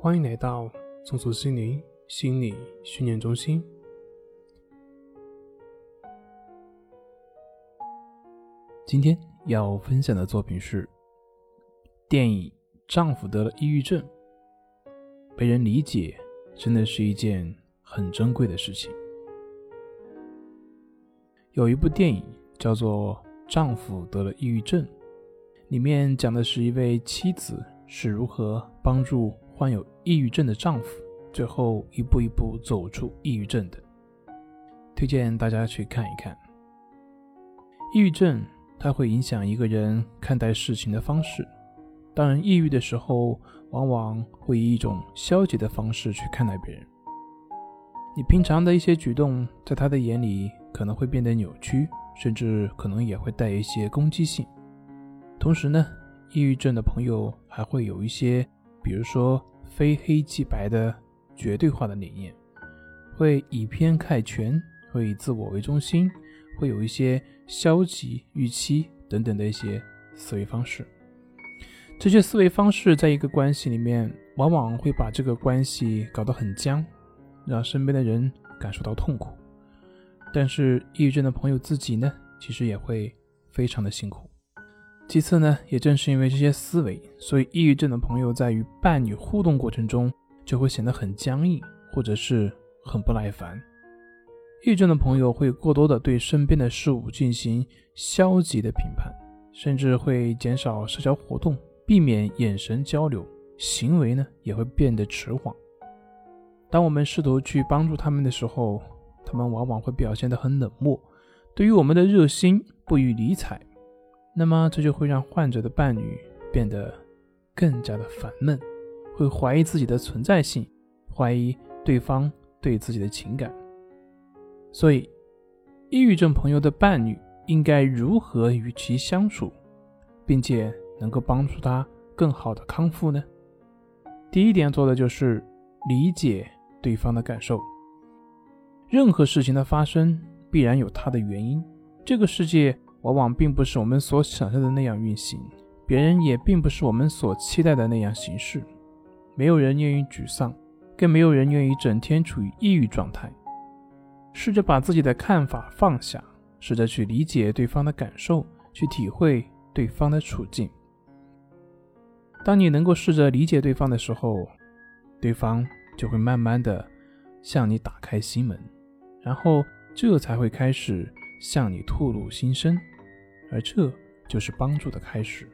欢迎来到松鼠心灵心理训练中心。今天要分享的作品是电影《丈夫得了抑郁症》，被人理解真的是一件很珍贵的事情。有一部电影叫做《丈夫得了抑郁症》，里面讲的是一位妻子是如何帮助。患有抑郁症的丈夫，最后一步一步走出抑郁症的，推荐大家去看一看。抑郁症它会影响一个人看待事情的方式。当人抑郁的时候，往往会以一种消极的方式去看待别人。你平常的一些举动，在他的眼里可能会变得扭曲，甚至可能也会带一些攻击性。同时呢，抑郁症的朋友还会有一些。比如说，非黑即白的绝对化的理念，会以偏概全，会以自我为中心，会有一些消极预期等等的一些思维方式。这些思维方式在一个关系里面，往往会把这个关系搞得很僵，让身边的人感受到痛苦。但是，抑郁症的朋友自己呢，其实也会非常的辛苦。其次呢，也正是因为这些思维，所以抑郁症的朋友在与伴侣互动过程中就会显得很僵硬，或者是很不耐烦。抑郁症的朋友会过多的对身边的事物进行消极的评判，甚至会减少社交活动，避免眼神交流，行为呢也会变得迟缓。当我们试图去帮助他们的时候，他们往往会表现得很冷漠，对于我们的热心不予理睬。那么这就会让患者的伴侣变得更加的烦闷，会怀疑自己的存在性，怀疑对方对自己的情感。所以，抑郁症朋友的伴侣应该如何与其相处，并且能够帮助他更好的康复呢？第一点做的就是理解对方的感受。任何事情的发生必然有它的原因，这个世界。往往并不是我们所想象的那样运行，别人也并不是我们所期待的那样行事。没有人愿意沮丧，更没有人愿意整天处于抑郁状态。试着把自己的看法放下，试着去理解对方的感受，去体会对方的处境。当你能够试着理解对方的时候，对方就会慢慢的向你打开心门，然后这才会开始向你吐露心声。而这就是帮助的开始。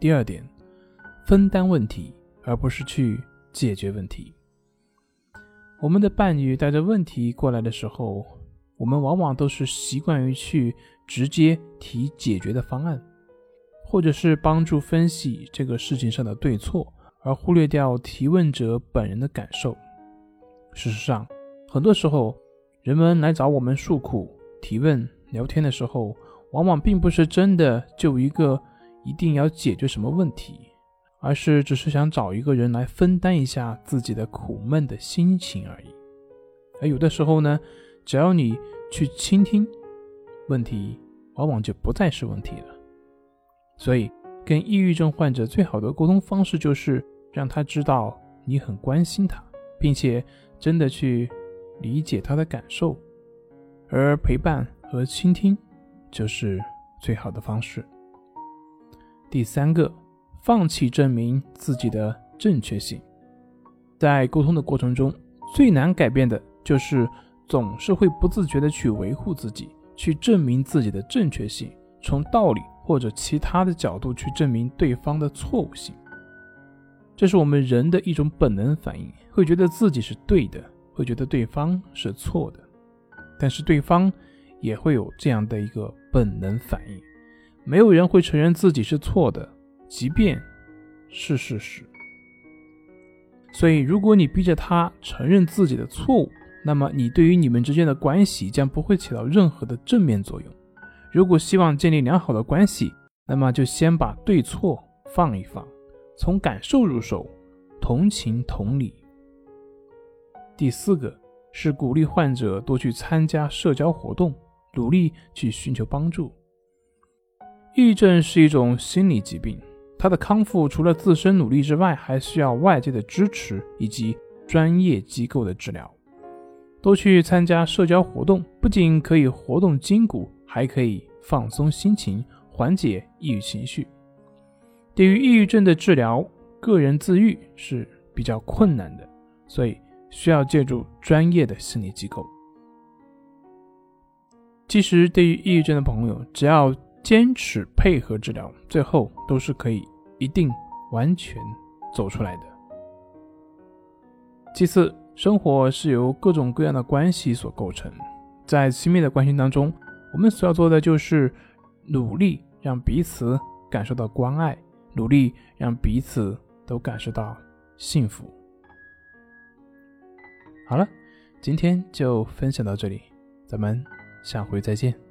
第二点，分担问题，而不是去解决问题。我们的伴侣带着问题过来的时候，我们往往都是习惯于去直接提解决的方案，或者是帮助分析这个事情上的对错，而忽略掉提问者本人的感受。事实上，很多时候，人们来找我们诉苦。提问聊天的时候，往往并不是真的就一个一定要解决什么问题，而是只是想找一个人来分担一下自己的苦闷的心情而已。而有的时候呢，只要你去倾听，问题往往就不再是问题了。所以，跟抑郁症患者最好的沟通方式就是让他知道你很关心他，并且真的去理解他的感受。而陪伴和倾听就是最好的方式。第三个，放弃证明自己的正确性。在沟通的过程中，最难改变的就是总是会不自觉的去维护自己，去证明自己的正确性，从道理或者其他的角度去证明对方的错误性。这是我们人的一种本能反应，会觉得自己是对的，会觉得对方是错的。但是对方也会有这样的一个本能反应，没有人会承认自己是错的，即便是事实。所以，如果你逼着他承认自己的错误，那么你对于你们之间的关系将不会起到任何的正面作用。如果希望建立良好的关系，那么就先把对错放一放，从感受入手，同情同理。第四个。是鼓励患者多去参加社交活动，努力去寻求帮助。抑郁症是一种心理疾病，他的康复除了自身努力之外，还需要外界的支持以及专业机构的治疗。多去参加社交活动，不仅可以活动筋骨，还可以放松心情，缓解抑郁情绪。对于抑郁症的治疗，个人自愈是比较困难的，所以需要借助专业的心理机构。其实，对于抑郁症的朋友，只要坚持配合治疗，最后都是可以一定完全走出来的。其次，生活是由各种各样的关系所构成，在亲密的关系当中，我们所要做的就是努力让彼此感受到关爱，努力让彼此都感受到幸福。好了，今天就分享到这里，咱们下回再见。